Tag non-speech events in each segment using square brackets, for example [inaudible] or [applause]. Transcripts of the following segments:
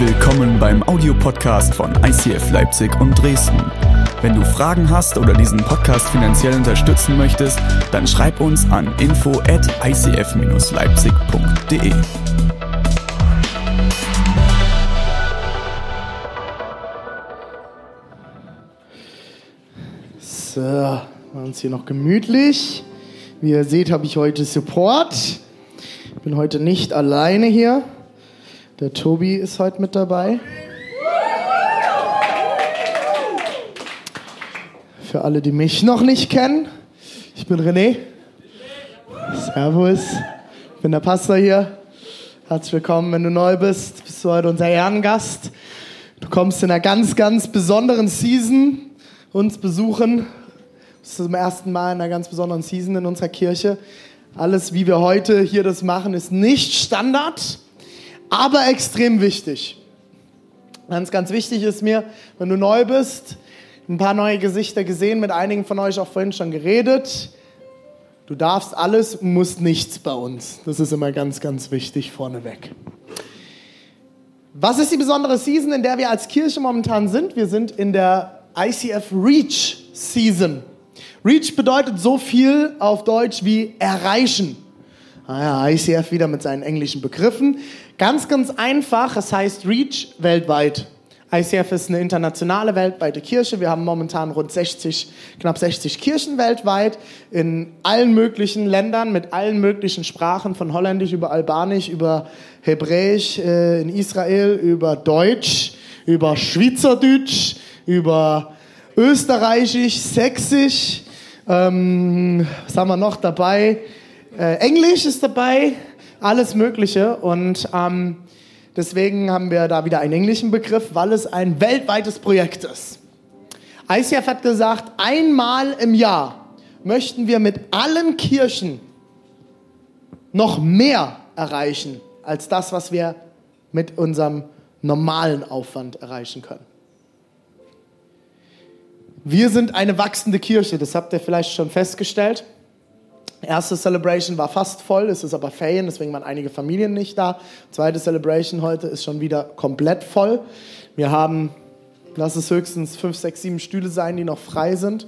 Willkommen beim Audiopodcast von ICF Leipzig und Dresden. Wenn du Fragen hast oder diesen Podcast finanziell unterstützen möchtest, dann schreib uns an info at icf-leipzig.de. So, machen uns hier noch gemütlich. Wie ihr seht, habe ich heute Support. Ich bin heute nicht alleine hier. Der Tobi ist heute mit dabei. Für alle, die mich noch nicht kennen, ich bin René. Servus. Ich bin der Pastor hier. Herzlich willkommen, wenn du neu bist. Bist du heute unser Ehrengast. Du kommst in einer ganz, ganz besonderen Season uns besuchen. Das ist zum ersten Mal in einer ganz besonderen Season in unserer Kirche. Alles, wie wir heute hier das machen, ist nicht Standard aber extrem wichtig. Ganz, ganz wichtig ist mir, wenn du neu bist, ein paar neue Gesichter gesehen, mit einigen von euch auch vorhin schon geredet. Du darfst alles, musst nichts bei uns. Das ist immer ganz, ganz wichtig vorneweg. Was ist die besondere Season, in der wir als Kirche momentan sind? Wir sind in der ICF Reach Season. Reach bedeutet so viel auf Deutsch wie erreichen. Ah ja, ICF wieder mit seinen englischen Begriffen. Ganz, ganz einfach, es heißt Reach weltweit. ICF ist eine internationale weltweite Kirche. Wir haben momentan rund 60, knapp 60 Kirchen weltweit in allen möglichen Ländern mit allen möglichen Sprachen, von Holländisch über Albanisch, über Hebräisch äh, in Israel, über Deutsch, über Schweizerdeutsch, über Österreichisch, Sächsisch. Ähm, was haben wir noch dabei? Äh, Englisch ist dabei, alles Mögliche. Und ähm, deswegen haben wir da wieder einen englischen Begriff, weil es ein weltweites Projekt ist. ICF hat gesagt, einmal im Jahr möchten wir mit allen Kirchen noch mehr erreichen als das, was wir mit unserem normalen Aufwand erreichen können. Wir sind eine wachsende Kirche, das habt ihr vielleicht schon festgestellt. Erste Celebration war fast voll, es ist aber Ferien, deswegen waren einige Familien nicht da. Zweite Celebration heute ist schon wieder komplett voll. Wir haben, lass es höchstens fünf, sechs, sieben Stühle sein, die noch frei sind.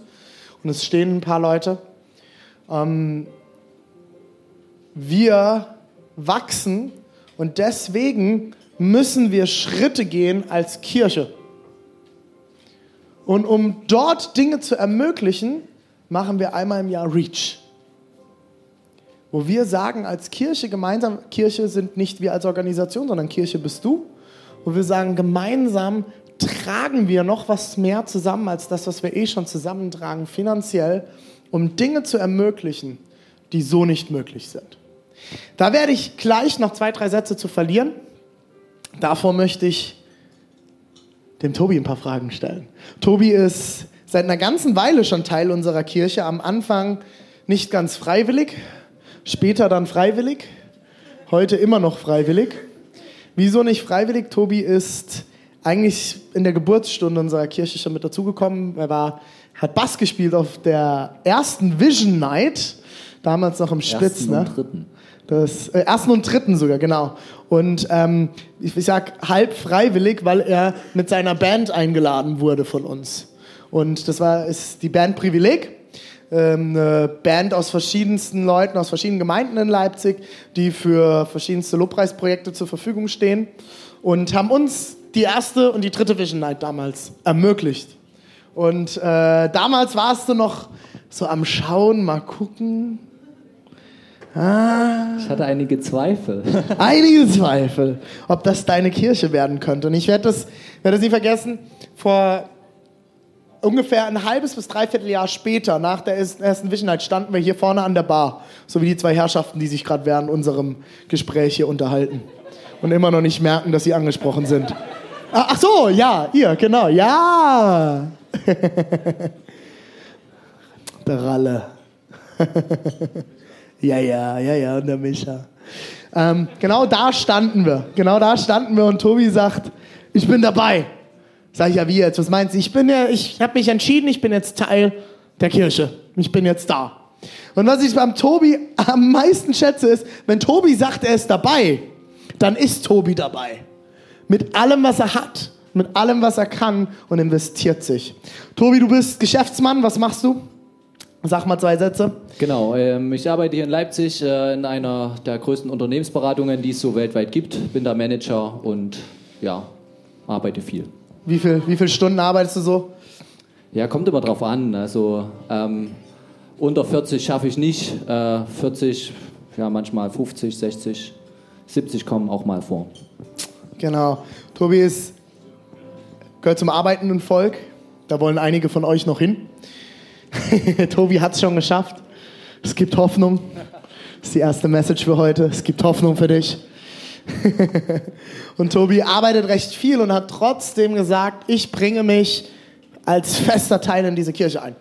Und es stehen ein paar Leute. Ähm, wir wachsen und deswegen müssen wir Schritte gehen als Kirche. Und um dort Dinge zu ermöglichen, machen wir einmal im Jahr Reach wo wir sagen als Kirche gemeinsam, Kirche sind nicht wir als Organisation, sondern Kirche bist du, wo wir sagen, gemeinsam tragen wir noch was mehr zusammen als das, was wir eh schon zusammentragen, finanziell, um Dinge zu ermöglichen, die so nicht möglich sind. Da werde ich gleich noch zwei, drei Sätze zu verlieren. Davor möchte ich dem Tobi ein paar Fragen stellen. Tobi ist seit einer ganzen Weile schon Teil unserer Kirche, am Anfang nicht ganz freiwillig, später dann freiwillig, heute immer noch freiwillig. Wieso nicht freiwillig? Tobi ist eigentlich in der Geburtsstunde unserer Kirche schon mit dazugekommen. Er war, hat Bass gespielt auf der ersten Vision Night, damals noch im Spitz. Ersten ne? und dritten. Das, äh, ersten und dritten sogar, genau. Und ähm, ich, ich sag halb freiwillig, weil er mit seiner Band eingeladen wurde von uns. Und das war ist die Band Privileg eine Band aus verschiedensten Leuten, aus verschiedenen Gemeinden in Leipzig, die für verschiedenste Lobpreisprojekte zur Verfügung stehen und haben uns die erste und die dritte Vision Night damals ermöglicht. Und äh, damals warst du noch so am Schauen, mal gucken. Ah. Ich hatte einige Zweifel. [laughs] einige Zweifel, ob das deine Kirche werden könnte. Und ich werde das, werde das nie vergessen. Vor ungefähr ein halbes bis dreiviertel Jahr später, nach der ersten Vision Night, standen wir hier vorne an der Bar. So wie die zwei Herrschaften, die sich gerade während unserem Gespräch hier unterhalten. Und immer noch nicht merken, dass sie angesprochen sind. Ah, ach so, ja, ihr, genau, ja. [laughs] der Ralle. [laughs] ja, ja, ja, ja, und der Micha. Ähm, genau da standen wir. Genau da standen wir und Tobi sagt, ich bin dabei. Sag ich, ja, wie jetzt? Was meinst du? Ich bin ja, ich habe mich entschieden, ich bin jetzt Teil der Kirche. Ich bin jetzt da. Und was ich beim Tobi am meisten schätze, ist, wenn Tobi sagt, er ist dabei, dann ist Tobi dabei. mit allem, was er hat, mit allem, was er kann und investiert sich. Tobi, du bist Geschäftsmann, was machst du? Sag mal zwei Sätze. Genau, ähm, ich arbeite hier in Leipzig äh, in einer der größten Unternehmensberatungen, die es so weltweit gibt. Bin da Manager und ja, arbeite viel. Wie viel, wie viele Stunden arbeitest du so? Ja, kommt immer drauf an. Also ähm, unter 40 schaffe ich nicht. Äh, 40, ja manchmal 50, 60, 70 kommen auch mal vor. Genau. Tobi ist, gehört zum arbeitenden Volk. Da wollen einige von euch noch hin. [laughs] Tobi hat es schon geschafft. Es gibt Hoffnung. Das ist die erste Message für heute. Es gibt Hoffnung für dich. [laughs] und Tobi arbeitet recht viel und hat trotzdem gesagt, ich bringe mich als fester Teil in diese Kirche ein.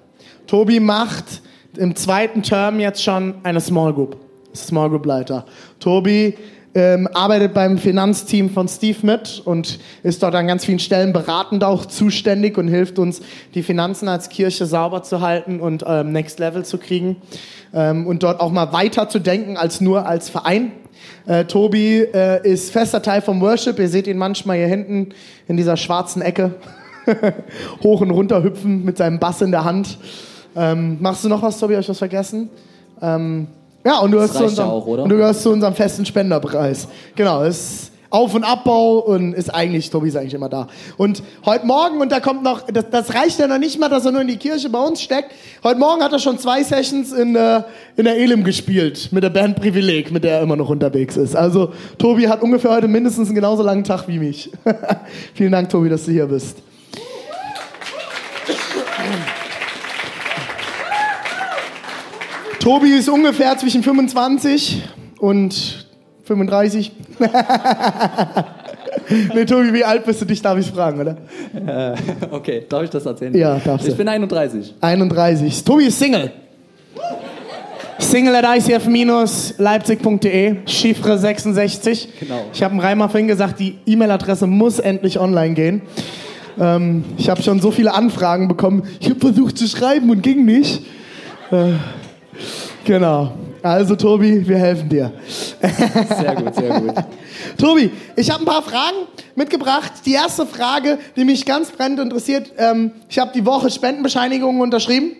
Tobi macht im zweiten Term jetzt schon eine Small Group. Small Group Leiter. Tobi ähm, arbeitet beim Finanzteam von Steve mit und ist dort an ganz vielen Stellen beratend auch zuständig und hilft uns, die Finanzen als Kirche sauber zu halten und ähm, Next Level zu kriegen ähm, und dort auch mal weiter zu denken als nur als Verein. Äh, Tobi äh, ist fester Teil vom Worship. Ihr seht ihn manchmal hier hinten in dieser schwarzen Ecke [laughs] hoch und runter hüpfen mit seinem Bass in der Hand. Ähm, machst du noch was, Tobi? Habe ich was vergessen? Ja, und du, gehörst zu unserem, auch, und du gehörst zu unserem festen Spenderpreis. Genau, ist Auf- und Abbau und ist eigentlich, Tobi ist eigentlich immer da. Und heute Morgen, und da kommt noch, das, das reicht ja noch nicht mal, dass er nur in die Kirche bei uns steckt. Heute Morgen hat er schon zwei Sessions in, äh, in der Elim gespielt, mit der Band Privileg, mit der er immer noch unterwegs ist. Also, Tobi hat ungefähr heute mindestens einen genauso langen Tag wie mich. [laughs] Vielen Dank, Tobi, dass du hier bist. Tobi ist ungefähr zwischen 25 und 35. [laughs] nee, Tobi, wie alt bist du? Dich darf ich fragen, oder? Äh, okay, darf ich das erzählen? Ja, darfst du. Ich bin 31. 31. Tobi ist Single. Single at icf-leipzig.de, Chiffre 66. Genau. Ich habe dem Reimer vorhin gesagt, die E-Mail-Adresse muss endlich online gehen. Ähm, ich habe schon so viele Anfragen bekommen. Ich habe versucht zu schreiben und ging nicht. Äh, genau. Also Tobi, wir helfen dir. Sehr gut, sehr gut. [laughs] Tobi, ich habe ein paar Fragen mitgebracht. Die erste Frage, die mich ganz brennend interessiert, ähm, ich habe die Woche Spendenbescheinigungen unterschrieben.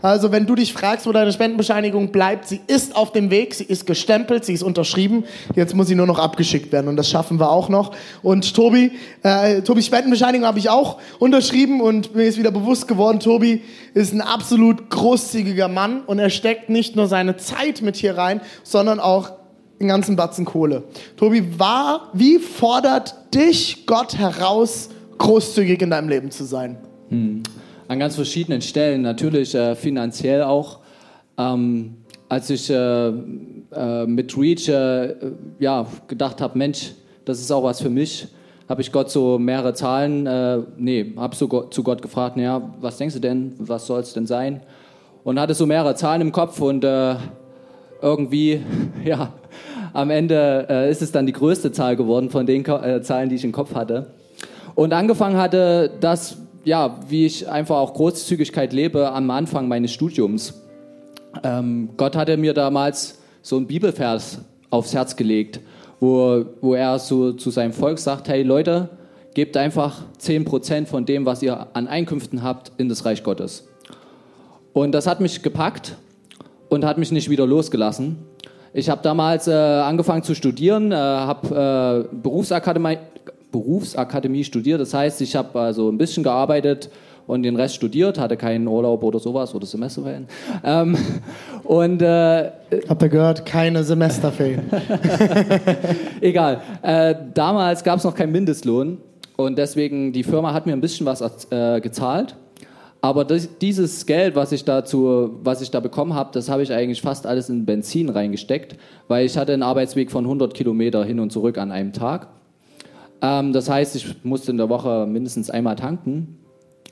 Also wenn du dich fragst, wo deine Spendenbescheinigung bleibt, sie ist auf dem Weg, sie ist gestempelt, sie ist unterschrieben. Jetzt muss sie nur noch abgeschickt werden und das schaffen wir auch noch. Und Tobi, äh, Tobis Spendenbescheinigung habe ich auch unterschrieben und mir ist wieder bewusst geworden, Tobi ist ein absolut großzügiger Mann und er steckt nicht nur seine Zeit mit hier rein, sondern auch den ganzen Batzen Kohle. Tobi, war, wie fordert dich Gott heraus, großzügig in deinem Leben zu sein? An ganz verschiedenen Stellen, natürlich äh, finanziell auch. Ähm, als ich äh, äh, mit Reach äh, ja, gedacht habe, Mensch, das ist auch was für mich, habe ich Gott so mehrere Zahlen, äh, nee, habe so zu Gott gefragt, naja, was denkst du denn, was soll es denn sein? Und hatte so mehrere Zahlen im Kopf und äh, irgendwie, [laughs] ja, am Ende äh, ist es dann die größte Zahl geworden von den Ko Zahlen, die ich im Kopf hatte. Und angefangen hatte das, ja, wie ich einfach auch Großzügigkeit lebe am Anfang meines Studiums. Ähm, Gott hatte mir damals so einen Bibelvers aufs Herz gelegt, wo, wo er so zu seinem Volk sagt, hey Leute, gebt einfach 10% von dem, was ihr an Einkünften habt, in das Reich Gottes. Und das hat mich gepackt und hat mich nicht wieder losgelassen. Ich habe damals äh, angefangen zu studieren, äh, habe äh, Berufsakademie, Berufsakademie studiert. Das heißt, ich habe also ein bisschen gearbeitet und den Rest studiert, hatte keinen Urlaub oder sowas oder Semesterferien. Ähm, und äh, Habt ihr gehört? Keine Semesterferien. [laughs] egal. Äh, damals gab es noch keinen Mindestlohn und deswegen die Firma hat mir ein bisschen was äh, gezahlt. Aber das, dieses Geld, was ich, dazu, was ich da bekommen habe, das habe ich eigentlich fast alles in Benzin reingesteckt, weil ich hatte einen Arbeitsweg von 100 Kilometer hin und zurück an einem Tag. Ähm, das heißt, ich musste in der Woche mindestens einmal tanken.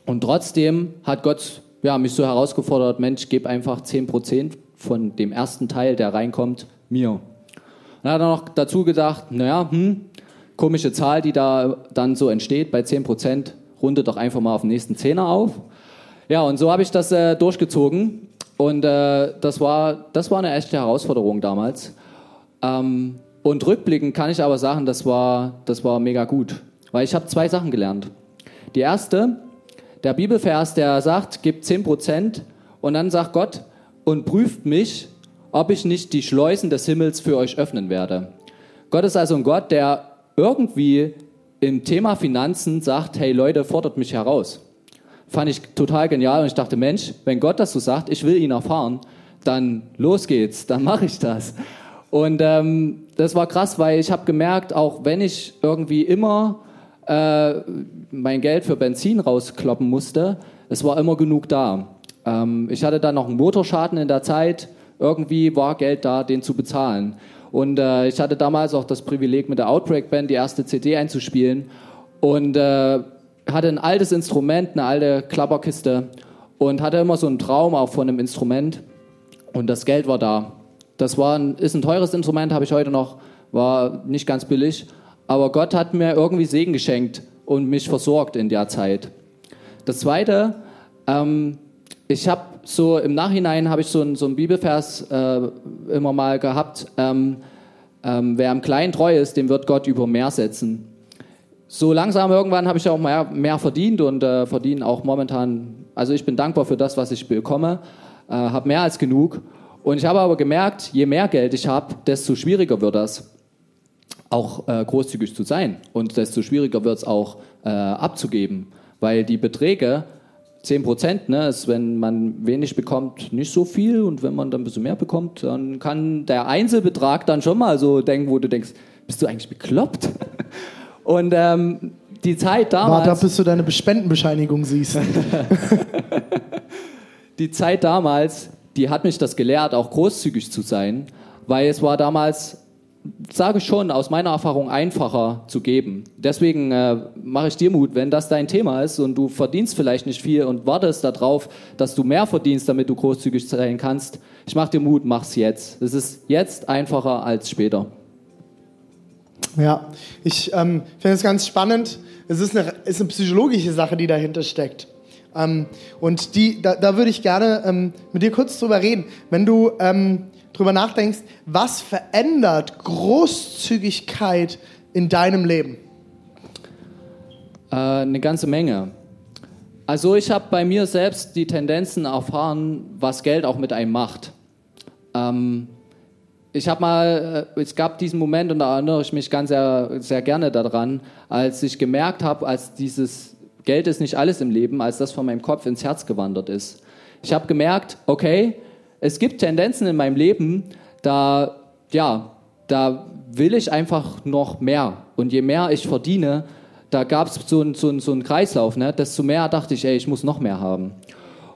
Und trotzdem hat Gott ja, mich so herausgefordert, Mensch, gib einfach 10% von dem ersten Teil, der reinkommt, mir. Dann hat er noch dazu gedacht, naja, hm, komische Zahl, die da dann so entsteht bei 10%, runde doch einfach mal auf den nächsten Zehner auf. Ja, und so habe ich das äh, durchgezogen. Und äh, das, war, das war eine echte Herausforderung damals. Ähm, und rückblickend kann ich aber sagen, das war, das war mega gut. weil ich habe zwei Sachen gelernt. Die erste, der Bibelvers, der sagt, gib 10% und dann sagt Gott und prüft mich, ob ich nicht die Schleusen des Himmels für euch öffnen werde. Gott ist also ein Gott, der irgendwie im Thema Finanzen sagt, hey Leute, fordert mich heraus. Fand ich total genial und ich dachte, Mensch, wenn Gott das so sagt, ich will ihn erfahren, dann los geht's, dann mache ich das. Und ähm, das war krass, weil ich habe gemerkt, auch wenn ich irgendwie immer äh, mein Geld für Benzin rauskloppen musste, es war immer genug da. Ähm, ich hatte dann noch einen Motorschaden in der Zeit, irgendwie war Geld da, den zu bezahlen. Und äh, ich hatte damals auch das Privileg, mit der Outbreak Band die erste CD einzuspielen und äh, hatte ein altes Instrument, eine alte Klapperkiste und hatte immer so einen Traum auch von einem Instrument und das Geld war da. Das war ein, ist ein teures Instrument, habe ich heute noch, war nicht ganz billig, aber Gott hat mir irgendwie Segen geschenkt und mich versorgt in der Zeit. Das Zweite, ähm, ich habe so im Nachhinein habe ich so einen so Bibelvers äh, immer mal gehabt. Ähm, ähm, wer am Kleinen treu ist, dem wird Gott über mehr setzen. So langsam irgendwann habe ich auch mehr, mehr verdient und äh, verdiene auch momentan. Also ich bin dankbar für das, was ich bekomme, äh, habe mehr als genug. Und ich habe aber gemerkt, je mehr Geld ich habe, desto schwieriger wird das, auch äh, großzügig zu sein und desto schwieriger wird es auch äh, abzugeben, weil die Beträge 10 Prozent ne, ist, wenn man wenig bekommt, nicht so viel und wenn man dann ein bisschen mehr bekommt, dann kann der Einzelbetrag dann schon mal so denken, wo du denkst, bist du eigentlich bekloppt? [laughs] Und ähm, die Zeit damals... Warte bis du deine Spendenbescheinigung siehst. [laughs] die Zeit damals, die hat mich das gelehrt, auch großzügig zu sein, weil es war damals sage schon, aus meiner Erfahrung einfacher zu geben. Deswegen äh, mache ich dir Mut, wenn das dein Thema ist und du verdienst vielleicht nicht viel und wartest darauf, dass du mehr verdienst, damit du großzügig sein kannst. Ich mache dir Mut, mach's jetzt. Es ist jetzt einfacher als später. Ja, ich ähm, finde es ganz spannend. Es ist eine, ist eine psychologische Sache, die dahinter steckt. Ähm, und die, da, da würde ich gerne ähm, mit dir kurz drüber reden. Wenn du ähm, drüber nachdenkst, was verändert Großzügigkeit in deinem Leben? Äh, eine ganze Menge. Also ich habe bei mir selbst die Tendenzen erfahren, was Geld auch mit einem macht. Ähm, ich habe mal, äh, es gab diesen Moment und da erinnere ich mich ganz sehr, sehr gerne daran, als ich gemerkt habe, als dieses Geld ist nicht alles im Leben, als das von meinem Kopf ins Herz gewandert ist. Ich habe gemerkt, okay, es gibt Tendenzen in meinem Leben, da, ja, da will ich einfach noch mehr. Und je mehr ich verdiene, da gab es so, ein, so, ein, so einen Kreislauf, ne? desto mehr dachte ich, ey, ich muss noch mehr haben.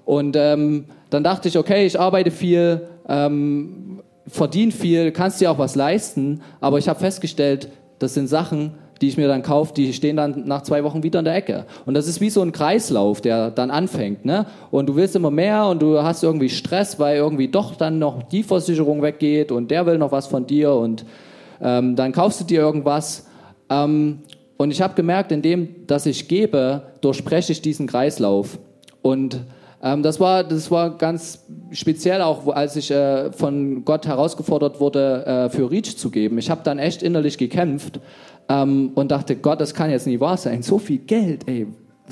Und ähm, dann dachte ich, okay, ich arbeite viel, ähm, verdiene viel, kannst dir auch was leisten, aber ich habe festgestellt, das sind Sachen, die ich mir dann kaufe, die stehen dann nach zwei Wochen wieder in der Ecke. Und das ist wie so ein Kreislauf, der dann anfängt. Ne? Und du willst immer mehr und du hast irgendwie Stress, weil irgendwie doch dann noch die Versicherung weggeht und der will noch was von dir und ähm, dann kaufst du dir irgendwas. Ähm, und ich habe gemerkt, indem, dass ich gebe, durchbreche ich diesen Kreislauf. Und ähm, das, war, das war ganz speziell auch, als ich äh, von Gott herausgefordert wurde, äh, für Reach zu geben. Ich habe dann echt innerlich gekämpft, ähm, und dachte, Gott, das kann jetzt nicht wahr sein. So viel Geld, ey.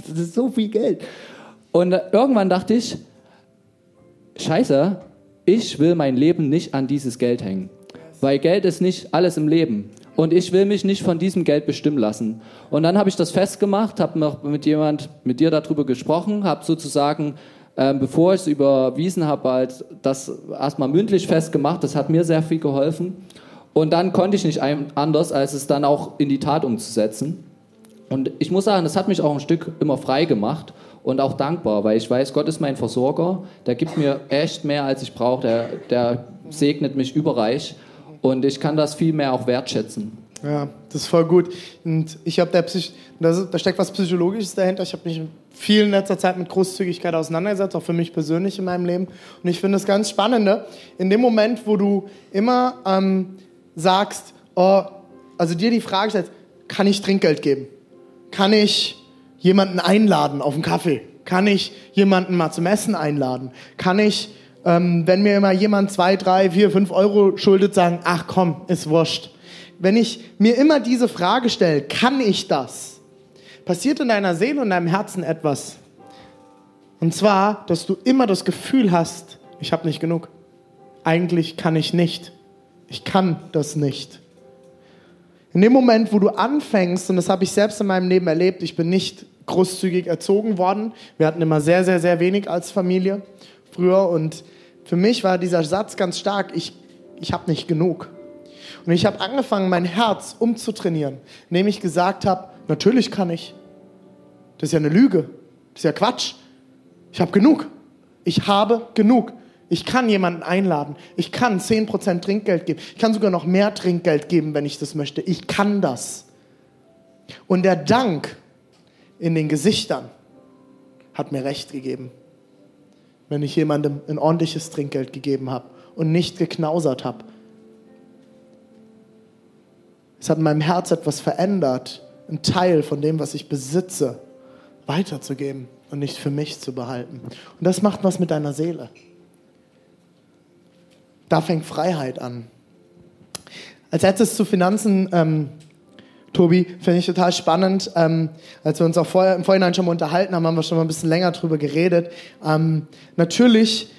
Das ist so viel Geld. Und äh, irgendwann dachte ich, scheiße, ich will mein Leben nicht an dieses Geld hängen. Weil Geld ist nicht alles im Leben. Und ich will mich nicht von diesem Geld bestimmen lassen. Und dann habe ich das festgemacht, habe noch mit jemand, mit dir darüber gesprochen, habe sozusagen, äh, bevor ich es überwiesen habe, halt das erstmal mündlich festgemacht. Das hat mir sehr viel geholfen. Und dann konnte ich nicht anders, als es dann auch in die Tat umzusetzen. Und ich muss sagen, das hat mich auch ein Stück immer frei gemacht und auch dankbar, weil ich weiß, Gott ist mein Versorger, der gibt mir echt mehr, als ich brauche, der, der segnet mich überreich und ich kann das viel mehr auch wertschätzen. Ja, das ist voll gut. Und ich habe da, da steckt was Psychologisches dahinter. Ich habe mich viel in letzter Zeit mit Großzügigkeit auseinandergesetzt, auch für mich persönlich in meinem Leben. Und ich finde es ganz spannend, in dem Moment, wo du immer ähm, sagst, oh, also dir die Frage stellst, kann ich Trinkgeld geben? Kann ich jemanden einladen auf einen Kaffee? Kann ich jemanden mal zum Essen einladen? Kann ich, ähm, wenn mir immer jemand zwei, drei, vier, fünf Euro schuldet, sagen, ach komm, ist wurscht. Wenn ich mir immer diese Frage stelle, kann ich das? passiert in deiner Seele und deinem Herzen etwas. Und zwar, dass du immer das Gefühl hast, ich habe nicht genug. Eigentlich kann ich nicht. Ich kann das nicht. In dem Moment, wo du anfängst, und das habe ich selbst in meinem Leben erlebt, ich bin nicht großzügig erzogen worden. Wir hatten immer sehr, sehr, sehr wenig als Familie früher. Und für mich war dieser Satz ganz stark, ich, ich habe nicht genug. Und ich habe angefangen, mein Herz umzutrainieren, indem ich gesagt habe, natürlich kann ich. Das ist ja eine Lüge. Das ist ja Quatsch. Ich habe genug. Ich habe genug. Ich kann jemanden einladen. Ich kann 10% Trinkgeld geben. Ich kann sogar noch mehr Trinkgeld geben, wenn ich das möchte. Ich kann das. Und der Dank in den Gesichtern hat mir recht gegeben. Wenn ich jemandem ein ordentliches Trinkgeld gegeben habe und nicht geknausert habe. Es hat in meinem Herz etwas verändert, einen Teil von dem, was ich besitze, weiterzugeben und nicht für mich zu behalten. Und das macht was mit deiner Seele. Da fängt Freiheit an. Als letztes zu Finanzen, ähm, Tobi, finde ich total spannend. Ähm, als wir uns auch vorher, im Vorhinein schon mal unterhalten haben, haben wir schon mal ein bisschen länger drüber geredet. Ähm, natürlich,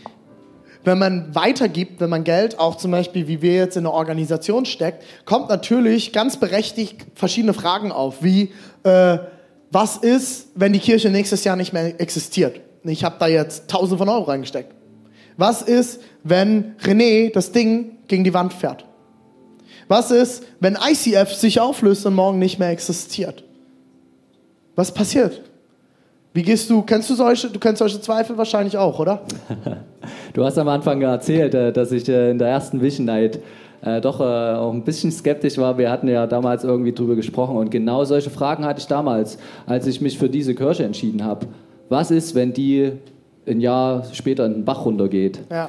wenn man weitergibt, wenn man Geld auch zum Beispiel, wie wir jetzt in eine Organisation steckt, kommt natürlich ganz berechtigt verschiedene Fragen auf, wie äh, was ist, wenn die Kirche nächstes Jahr nicht mehr existiert? Ich habe da jetzt tausende von Euro reingesteckt. Was ist, wenn René das Ding gegen die Wand fährt? Was ist, wenn ICF sich auflöst und morgen nicht mehr existiert? Was passiert? Wie gehst du, kennst du solche, du kennst solche Zweifel wahrscheinlich auch, oder? [laughs] Du hast am Anfang erzählt, äh, dass ich äh, in der ersten Vision Night äh, doch auch ein bisschen skeptisch war. Wir hatten ja damals irgendwie drüber gesprochen und genau solche Fragen hatte ich damals, als ich mich für diese Kirche entschieden habe. Was ist, wenn die ein Jahr später in den Bach runtergeht? Ja.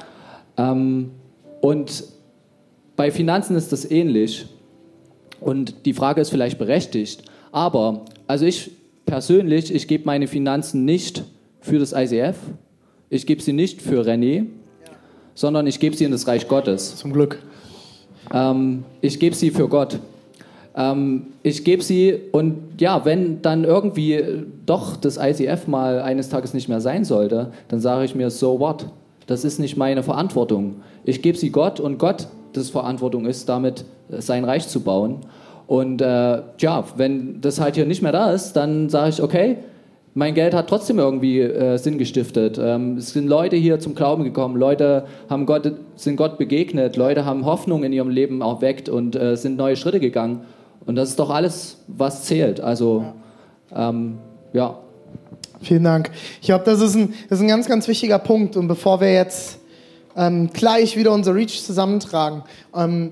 Ähm, und bei Finanzen ist das ähnlich. Und die Frage ist vielleicht berechtigt. Aber, also ich persönlich, ich gebe meine Finanzen nicht für das ICF, ich gebe sie nicht für René. Sondern ich gebe sie in das Reich Gottes. Zum Glück. Ähm, ich gebe sie für Gott. Ähm, ich gebe sie und ja, wenn dann irgendwie doch das ICF mal eines Tages nicht mehr sein sollte, dann sage ich mir, so what? Das ist nicht meine Verantwortung. Ich gebe sie Gott und Gott, das Verantwortung ist, damit sein Reich zu bauen. Und äh, ja, wenn das halt hier nicht mehr da ist, dann sage ich, okay, mein Geld hat trotzdem irgendwie äh, Sinn gestiftet. Ähm, es sind Leute hier zum Glauben gekommen, Leute haben Gott, sind Gott begegnet, Leute haben Hoffnung in ihrem Leben erweckt und äh, sind neue Schritte gegangen. Und das ist doch alles, was zählt. Also, ähm, ja. Vielen Dank. Ich glaube, das, ist ein, das ist ein ganz, ganz wichtiger Punkt. Und bevor wir jetzt ähm, gleich wieder unser Reach zusammentragen, ähm,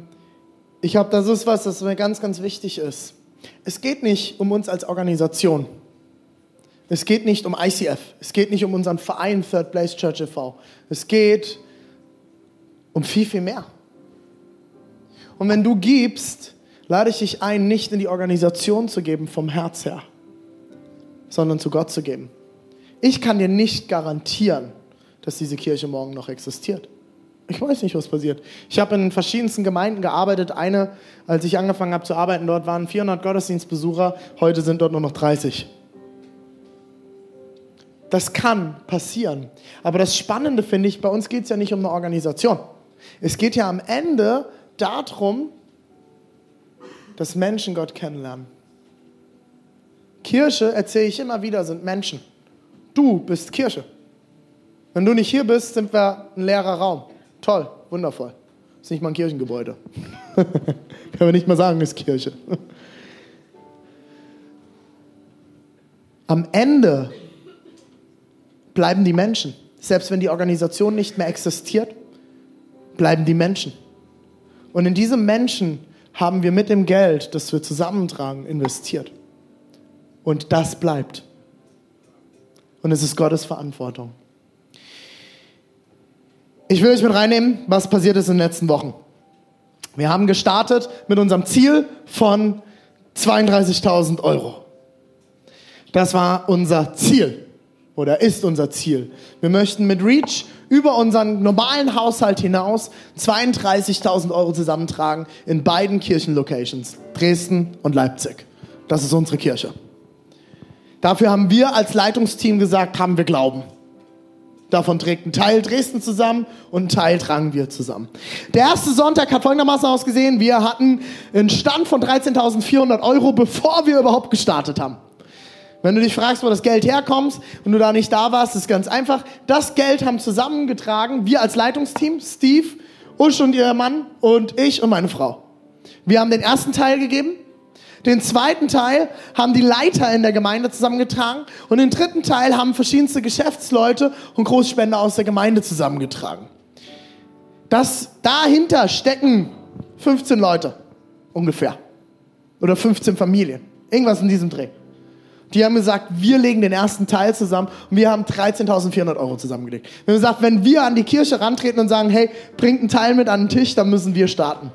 ich glaube, das ist was, das mir ganz, ganz wichtig ist. Es geht nicht um uns als Organisation. Es geht nicht um ICF. Es geht nicht um unseren Verein Third Place Church e.V. Es geht um viel, viel mehr. Und wenn du gibst, lade ich dich ein, nicht in die Organisation zu geben vom Herz her, sondern zu Gott zu geben. Ich kann dir nicht garantieren, dass diese Kirche morgen noch existiert. Ich weiß nicht, was passiert. Ich habe in verschiedensten Gemeinden gearbeitet. Eine, als ich angefangen habe zu arbeiten, dort waren 400 Gottesdienstbesucher. Heute sind dort nur noch 30. Das kann passieren. Aber das Spannende finde ich, bei uns geht es ja nicht um eine Organisation. Es geht ja am Ende darum, dass Menschen Gott kennenlernen. Kirche, erzähle ich immer wieder, sind Menschen. Du bist Kirche. Wenn du nicht hier bist, sind wir ein leerer Raum. Toll, wundervoll. Ist nicht mal ein Kirchengebäude. [laughs] Können wir nicht mal sagen, ist Kirche. Am Ende bleiben die Menschen. Selbst wenn die Organisation nicht mehr existiert, bleiben die Menschen. Und in diese Menschen haben wir mit dem Geld, das wir zusammentragen, investiert. Und das bleibt. Und es ist Gottes Verantwortung. Ich will euch mit reinnehmen, was passiert ist in den letzten Wochen. Wir haben gestartet mit unserem Ziel von 32.000 Euro. Das war unser Ziel oder ist unser Ziel. Wir möchten mit Reach über unseren normalen Haushalt hinaus 32.000 Euro zusammentragen in beiden Kirchenlocations, Dresden und Leipzig. Das ist unsere Kirche. Dafür haben wir als Leitungsteam gesagt, haben wir Glauben. Davon trägt ein Teil Dresden zusammen und ein Teil tragen wir zusammen. Der erste Sonntag hat folgendermaßen ausgesehen. Wir hatten einen Stand von 13.400 Euro, bevor wir überhaupt gestartet haben. Wenn du dich fragst, wo das Geld herkommt und du da nicht da warst, ist ganz einfach. Das Geld haben zusammengetragen wir als Leitungsteam, Steve, Usch und ihr Mann und ich und meine Frau. Wir haben den ersten Teil gegeben. Den zweiten Teil haben die Leiter in der Gemeinde zusammengetragen und den dritten Teil haben verschiedenste Geschäftsleute und Großspender aus der Gemeinde zusammengetragen. Das dahinter stecken 15 Leute ungefähr oder 15 Familien, irgendwas in diesem Dreh. Die haben gesagt, wir legen den ersten Teil zusammen und wir haben 13.400 Euro zusammengelegt. Wir haben gesagt, wenn wir an die Kirche rantreten und sagen, hey, bringt einen Teil mit an den Tisch, dann müssen wir starten.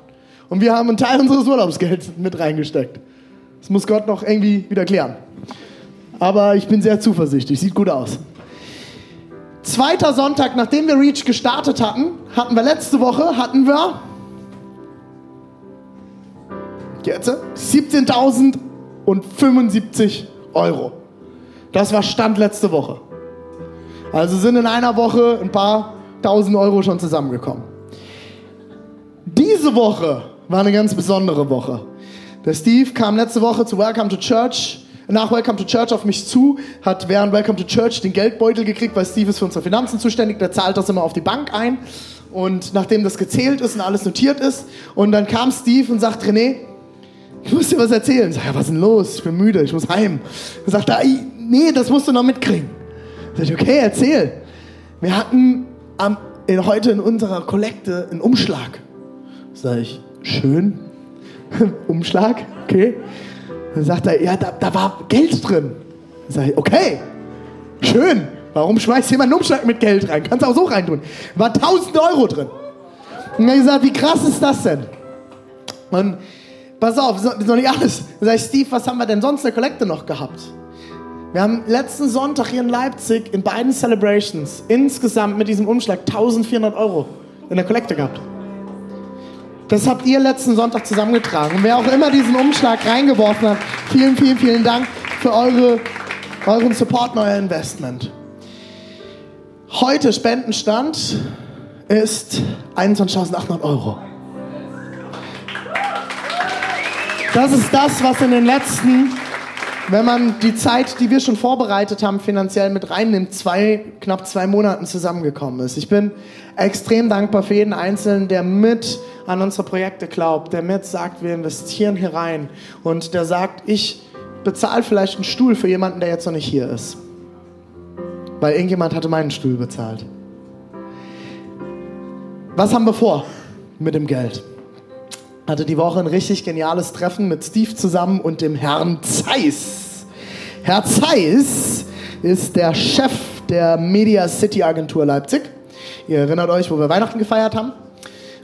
Und wir haben einen Teil unseres Urlaubsgelds [laughs] mit reingesteckt. Das muss Gott noch irgendwie wieder klären. Aber ich bin sehr zuversichtlich, sieht gut aus. Zweiter Sonntag, nachdem wir Reach gestartet hatten, hatten wir letzte Woche, hatten wir jetzt 17.075 Euro. Das war Stand letzte Woche. Also sind in einer Woche ein paar tausend Euro schon zusammengekommen. Diese Woche war eine ganz besondere Woche. Der Steve kam letzte Woche zu Welcome to Church, nach Welcome to Church auf mich zu, hat während Welcome to Church den Geldbeutel gekriegt, weil Steve ist für unsere Finanzen zuständig, der zahlt das immer auf die Bank ein. Und nachdem das gezählt ist und alles notiert ist, und dann kam Steve und sagt, René, ich muss dir was erzählen. Ich sag, ja, was ist denn los? Ich bin müde, ich muss heim. Er sagt, nee, das musst du noch mitkriegen. Sag ich, okay, erzähl. Wir hatten am, in, heute in unserer Kollekte einen Umschlag. Sag ich, schön. [laughs] Umschlag, okay. Dann sagt er, ja, da, da war Geld drin. Sag ich, okay, schön. Warum schmeißt jemand einen Umschlag mit Geld rein? Kannst auch so reintun. War 1000 Euro drin. Und hat gesagt, wie krass ist das denn? Und pass auf, das ist noch nicht alles. Dann sag ich, Steve, was haben wir denn sonst in der Kollekte noch gehabt? Wir haben letzten Sonntag hier in Leipzig in beiden Celebrations insgesamt mit diesem Umschlag 1400 Euro in der Kollekte gehabt. Das habt ihr letzten Sonntag zusammengetragen. Und wer auch immer diesen Umschlag reingeworfen hat, vielen, vielen, vielen Dank für eure, euren Support euer Investment. Heute Spendenstand ist 21.800 Euro. Das ist das, was in den letzten, wenn man die Zeit, die wir schon vorbereitet haben, finanziell mit reinnimmt, zwei, knapp zwei Monaten zusammengekommen ist. Ich bin extrem dankbar für jeden Einzelnen, der mit an unsere Projekte glaubt, der mit sagt, wir investieren hier rein und der sagt, ich bezahle vielleicht einen Stuhl für jemanden, der jetzt noch nicht hier ist. Weil irgendjemand hatte meinen Stuhl bezahlt. Was haben wir vor mit dem Geld? Hatte die Woche ein richtig geniales Treffen mit Steve zusammen und dem Herrn Zeiss. Herr Zeiss ist der Chef der Media City Agentur Leipzig. Ihr erinnert euch, wo wir Weihnachten gefeiert haben.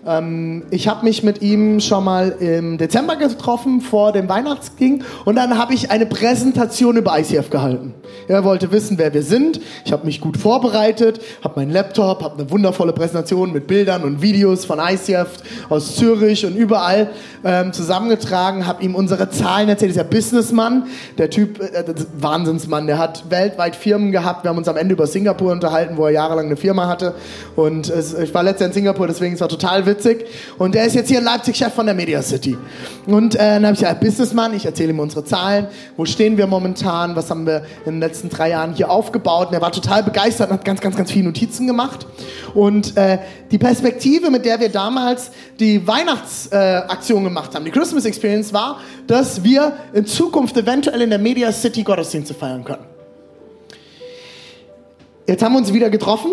Ähm, ich habe mich mit ihm schon mal im Dezember getroffen, vor dem Weihnachtsging. Und dann habe ich eine Präsentation über ICF gehalten. Er wollte wissen, wer wir sind. Ich habe mich gut vorbereitet, habe meinen Laptop, habe eine wundervolle Präsentation mit Bildern und Videos von ICF aus Zürich und überall ähm, zusammengetragen, habe ihm unsere Zahlen erzählt. Dieser Businessmann, der Typ, äh, Wahnsinnsmann, der hat weltweit Firmen gehabt. Wir haben uns am Ende über Singapur unterhalten, wo er jahrelang eine Firma hatte. Und äh, ich war letztes Jahr in Singapur, deswegen es war total witzig. Und er ist jetzt hier in Leipzig Chef von der Media City. Und äh, dann habe ich gesagt, Businessman, ich erzähle ihm unsere Zahlen. Wo stehen wir momentan? Was haben wir in den letzten drei Jahren hier aufgebaut? Und er war total begeistert und hat ganz, ganz, ganz viele Notizen gemacht. Und äh, die Perspektive, mit der wir damals die Weihnachtsaktion äh, gemacht haben, die Christmas Experience, war, dass wir in Zukunft eventuell in der Media City Gottesdienste feiern können. Jetzt haben wir uns wieder getroffen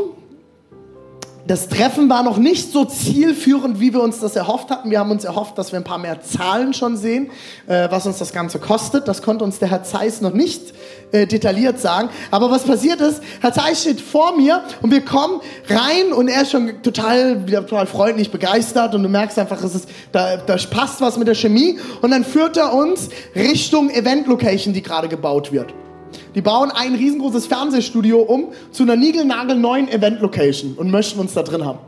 das Treffen war noch nicht so zielführend, wie wir uns das erhofft hatten. Wir haben uns erhofft, dass wir ein paar mehr Zahlen schon sehen, äh, was uns das Ganze kostet. Das konnte uns der Herr Zeiss noch nicht äh, detailliert sagen. Aber was passiert ist, Herr Zeiss steht vor mir und wir kommen rein und er ist schon total, wieder total freundlich begeistert und du merkst einfach, es ist, da, da passt was mit der Chemie. Und dann führt er uns Richtung Event Location, die gerade gebaut wird. Die bauen ein riesengroßes Fernsehstudio um zu einer niegelnagelneuen Event-Location und möchten uns da drin haben.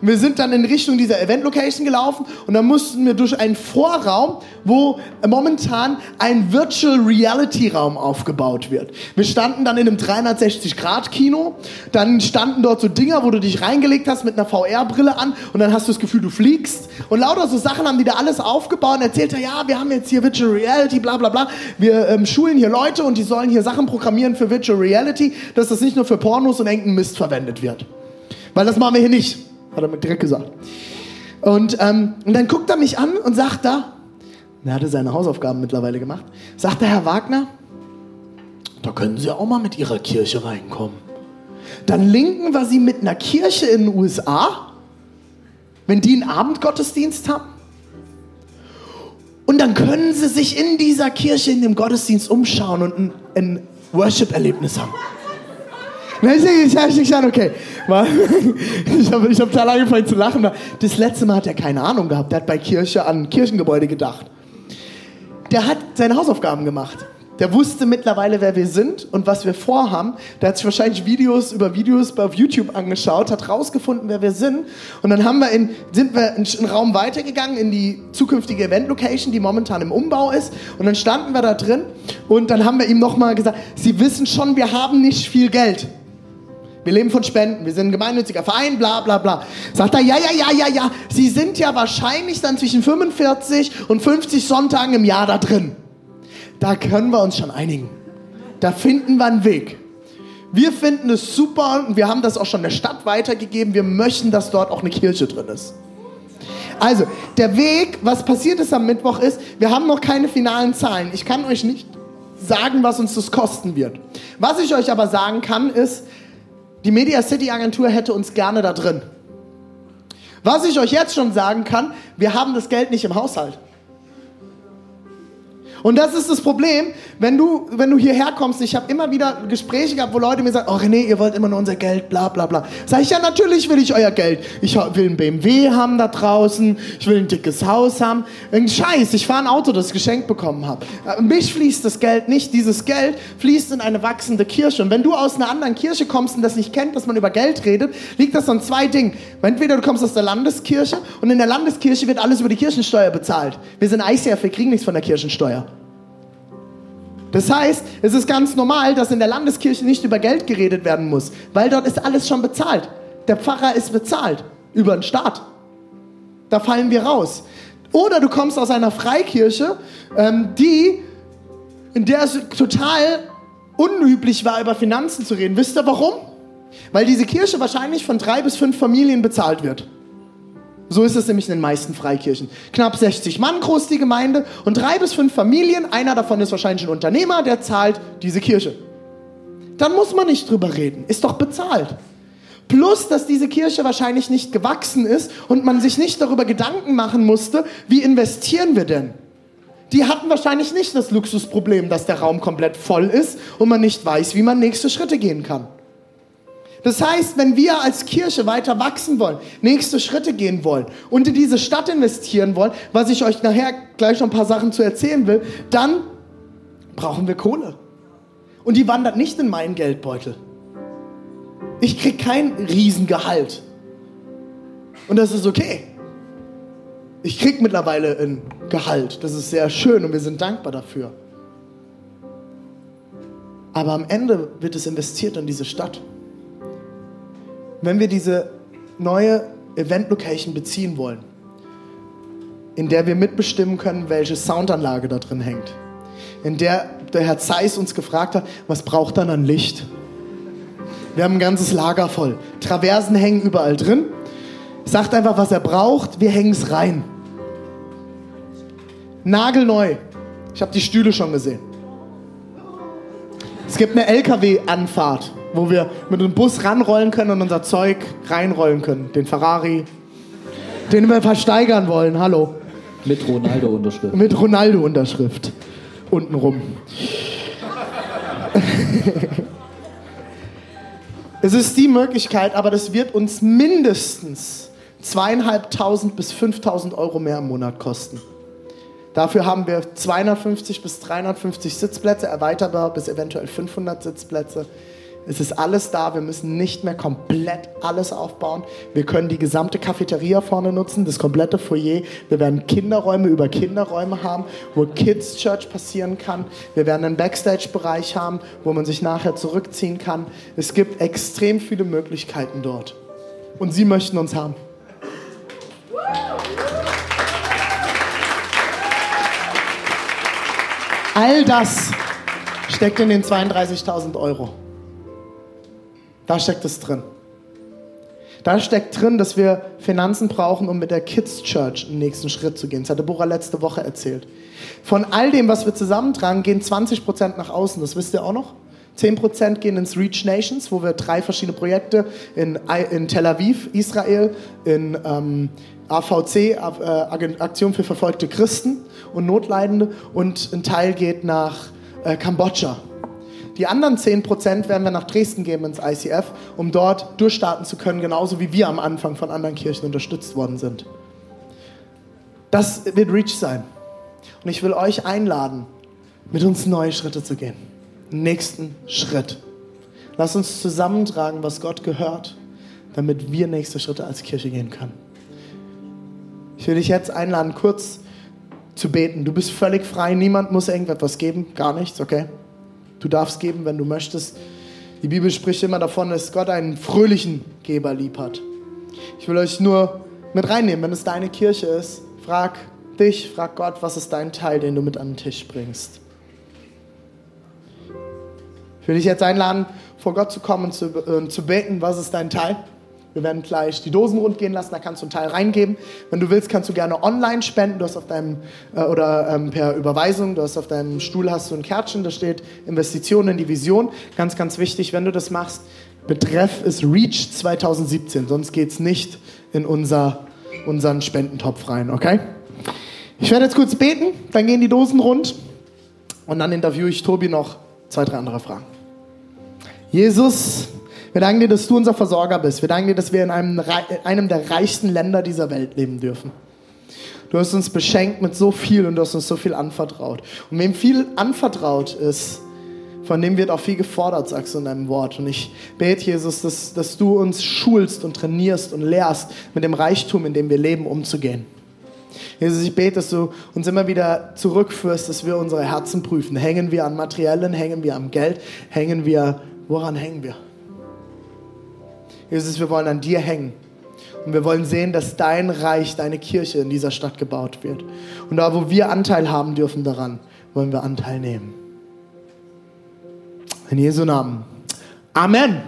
Und wir sind dann in Richtung dieser Event-Location gelaufen und dann mussten wir durch einen Vorraum, wo momentan ein Virtual Reality-Raum aufgebaut wird. Wir standen dann in einem 360-Grad-Kino, dann standen dort so Dinger, wo du dich reingelegt hast mit einer VR-Brille an und dann hast du das Gefühl, du fliegst. Und lauter so Sachen haben die da alles aufgebaut und erzählt, ja, wir haben jetzt hier Virtual Reality, bla bla bla. Wir ähm, schulen hier Leute und die sollen hier Sachen programmieren für Virtual Reality, dass das nicht nur für Pornos und engen Mist verwendet wird. Weil das machen wir hier nicht. Hat er mir direkt gesagt. Und, ähm, und dann guckt er mich an und sagt da, er hatte seine Hausaufgaben mittlerweile gemacht, sagt der Herr Wagner, da können Sie auch mal mit Ihrer Kirche reinkommen. Dann linken wir Sie mit einer Kirche in den USA, wenn die einen Abendgottesdienst haben. Und dann können Sie sich in dieser Kirche, in dem Gottesdienst umschauen und ein, ein Worship-Erlebnis haben. Ich habe gesagt, okay. [laughs] Ich habe ich hab total angefangen zu lachen. Das letzte Mal hat er keine Ahnung gehabt. Der hat bei Kirche an Kirchengebäude gedacht. Der hat seine Hausaufgaben gemacht. Der wusste mittlerweile, wer wir sind und was wir vorhaben. Der hat sich wahrscheinlich Videos über Videos auf YouTube angeschaut, hat rausgefunden, wer wir sind. Und dann haben wir in, sind wir in einen Raum weitergegangen in die zukünftige Event-Location, die momentan im Umbau ist. Und dann standen wir da drin und dann haben wir ihm nochmal gesagt, Sie wissen schon, wir haben nicht viel Geld. Wir leben von Spenden, wir sind ein gemeinnütziger Verein, bla bla bla. Sagt er, ja, ja, ja, ja, ja, Sie sind ja wahrscheinlich dann zwischen 45 und 50 Sonntagen im Jahr da drin. Da können wir uns schon einigen. Da finden wir einen Weg. Wir finden es super und wir haben das auch schon der Stadt weitergegeben. Wir möchten, dass dort auch eine Kirche drin ist. Also, der Weg, was passiert ist am Mittwoch ist, wir haben noch keine finalen Zahlen. Ich kann euch nicht sagen, was uns das kosten wird. Was ich euch aber sagen kann, ist, die Media City Agentur hätte uns gerne da drin. Was ich euch jetzt schon sagen kann, wir haben das Geld nicht im Haushalt. Und das ist das Problem, wenn du, wenn du hierher kommst. Ich habe immer wieder Gespräche gehabt, wo Leute mir sagen, oh René, ihr wollt immer nur unser Geld, bla bla bla. Sag ich, ja, natürlich will ich euer Geld. Ich will ein BMW haben da draußen, ich will ein dickes Haus haben. Ein Scheiß, ich fahre ein Auto, das ich geschenkt bekommen habe. Äh, mich fließt das Geld nicht. Dieses Geld fließt in eine wachsende Kirche. Und wenn du aus einer anderen Kirche kommst und das nicht kennt, dass man über Geld redet, liegt das an zwei Dingen. Entweder du kommst aus der Landeskirche und in der Landeskirche wird alles über die Kirchensteuer bezahlt. Wir sind ICF, wir kriegen nichts von der Kirchensteuer. Das heißt, es ist ganz normal, dass in der Landeskirche nicht über Geld geredet werden muss, weil dort ist alles schon bezahlt. Der Pfarrer ist bezahlt über den Staat. Da fallen wir raus. Oder du kommst aus einer Freikirche, ähm, die, in der es total unüblich war, über Finanzen zu reden. Wisst ihr warum? Weil diese Kirche wahrscheinlich von drei bis fünf Familien bezahlt wird. So ist es nämlich in den meisten Freikirchen. Knapp 60 Mann groß die Gemeinde und drei bis fünf Familien. Einer davon ist wahrscheinlich ein Unternehmer, der zahlt diese Kirche. Dann muss man nicht drüber reden. Ist doch bezahlt. Plus, dass diese Kirche wahrscheinlich nicht gewachsen ist und man sich nicht darüber Gedanken machen musste, wie investieren wir denn? Die hatten wahrscheinlich nicht das Luxusproblem, dass der Raum komplett voll ist und man nicht weiß, wie man nächste Schritte gehen kann. Das heißt, wenn wir als Kirche weiter wachsen wollen, nächste Schritte gehen wollen und in diese Stadt investieren wollen, was ich euch nachher gleich noch ein paar Sachen zu erzählen will, dann brauchen wir Kohle. Und die wandert nicht in meinen Geldbeutel. Ich kriege kein Riesengehalt. Und das ist okay. Ich kriege mittlerweile ein Gehalt. Das ist sehr schön und wir sind dankbar dafür. Aber am Ende wird es investiert in diese Stadt wenn wir diese neue Event-Location beziehen wollen, in der wir mitbestimmen können, welche Soundanlage da drin hängt, in der der Herr Zeiss uns gefragt hat, was braucht dann an Licht? Wir haben ein ganzes Lager voll. Traversen hängen überall drin. Sagt einfach, was er braucht, wir hängen es rein. Nagelneu. Ich habe die Stühle schon gesehen. Es gibt eine LKW-Anfahrt wo wir mit dem Bus ranrollen können und unser Zeug reinrollen können. Den Ferrari, den wir versteigern wollen. Hallo. Mit Ronaldo-Unterschrift. Mit Ronaldo-Unterschrift. Untenrum. [laughs] es ist die Möglichkeit, aber das wird uns mindestens zweieinhalbtausend bis 5.000 Euro mehr im Monat kosten. Dafür haben wir 250 bis 350 Sitzplätze, erweiterbar bis eventuell 500 Sitzplätze Es ist alles da. Wir müssen nicht mehr komplett alles aufbauen. Wir können die gesamte Cafeteria vorne nutzen, das komplette Foyer. Wir werden Kinderräume über Kinderräume haben, wo Kids Church passieren kann. Wir werden einen Backstage-Bereich haben, wo man sich nachher zurückziehen kann. Es gibt extrem viele Möglichkeiten dort. Und Sie möchten uns haben. All das steckt in den 32.000 Euro. Da steckt es drin. Da steckt drin, dass wir Finanzen brauchen, um mit der Kids Church den nächsten Schritt zu gehen. Das hatte Bora letzte Woche erzählt. Von all dem, was wir zusammentragen, gehen 20% nach außen. Das wisst ihr auch noch? 10% gehen ins Reach Nations, wo wir drei verschiedene Projekte in, in Tel Aviv, Israel, in ähm, AVC, äh, Aktion für verfolgte Christen und Notleidende und ein Teil geht nach äh, Kambodscha. Die anderen 10% werden wir nach Dresden geben ins ICF, um dort durchstarten zu können, genauso wie wir am Anfang von anderen Kirchen unterstützt worden sind. Das wird Reach sein. Und ich will euch einladen, mit uns neue Schritte zu gehen. Nächsten Schritt. Lass uns zusammentragen, was Gott gehört, damit wir nächste Schritte als Kirche gehen können. Ich will dich jetzt einladen, kurz zu beten. Du bist völlig frei, niemand muss irgendetwas geben, gar nichts, okay? Du darfst geben, wenn du möchtest. Die Bibel spricht immer davon, dass Gott einen fröhlichen Geber lieb hat. Ich will euch nur mit reinnehmen, wenn es deine Kirche ist, frag dich, frag Gott, was ist dein Teil, den du mit an den Tisch bringst. Ich will dich jetzt einladen, vor Gott zu kommen und zu, äh, zu beten, was ist dein Teil? Wir werden gleich die Dosen rund gehen lassen, da kannst du einen Teil reingeben. Wenn du willst, kannst du gerne online spenden. Du hast auf deinem, äh, oder ähm, per Überweisung, du hast auf deinem Stuhl hast du ein Kärtchen, da steht Investitionen in die Vision. Ganz, ganz wichtig, wenn du das machst, Betreff ist REACH 2017, sonst geht es nicht in unser, unseren Spendentopf rein, okay? Ich werde jetzt kurz beten, dann gehen die Dosen rund und dann interviewe ich Tobi noch zwei, drei andere Fragen. Jesus, wir danken dir, dass du unser Versorger bist. Wir danken dir, dass wir in einem, einem der reichsten Länder dieser Welt leben dürfen. Du hast uns beschenkt mit so viel und du hast uns so viel anvertraut. Und wem viel anvertraut ist, von dem wird auch viel gefordert, sagst du in deinem Wort. Und ich bete, Jesus, dass, dass du uns schulst und trainierst und lehrst, mit dem Reichtum, in dem wir leben, umzugehen. Jesus, ich bete, dass du uns immer wieder zurückführst, dass wir unsere Herzen prüfen. Hängen wir an Materiellen, hängen wir am Geld, hängen wir, woran hängen wir? Jesus, wir wollen an dir hängen. Und wir wollen sehen, dass dein Reich, deine Kirche in dieser Stadt gebaut wird. Und da, wo wir Anteil haben dürfen daran, wollen wir Anteil nehmen. In Jesu Namen. Amen.